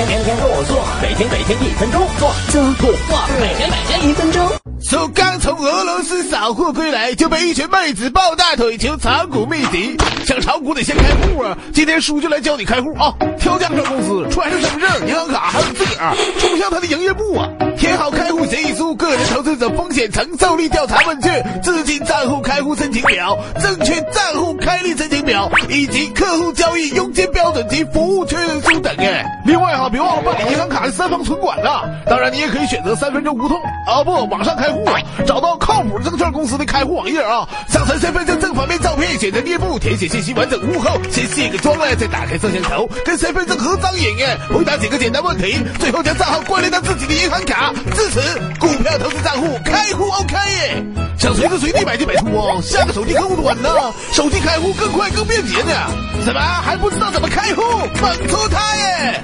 天天天跟我做，每天每天一分钟做做做做，每天每天一分钟。说刚从俄罗斯扫货归来，就被一群妹子抱大腿求炒股秘籍。想炒股得先开户啊！今天叔就来教你开户啊！挑家上公司，揣上身份证、银行卡，还有自个儿，冲向他的营业部啊！填好开户协议书、个人投资者风险承受力调查问卷、资金账户开户申请表、证券账户开立申请表以及客户交易佣金标准及服务确认书等。哎，外哈，别忘了办理银行卡的三方存管了。当然，你也可以选择三分钟无痛啊，不，网上开户，找到靠谱证券公司的开户网页啊，上传身份证正反面照片，选择业部，填写信息完整无误后，先卸个妆哎，再打开摄像头，跟身份证合张影哎，回答几个简单问题，最后将账号关联到自己的银行卡。至此，股票投资账户开户 OK！想随时随地买进买出哦，下个手机客户端呢，手机开户更快更便捷呢。什么还不知道怎么开户？猛出他耶！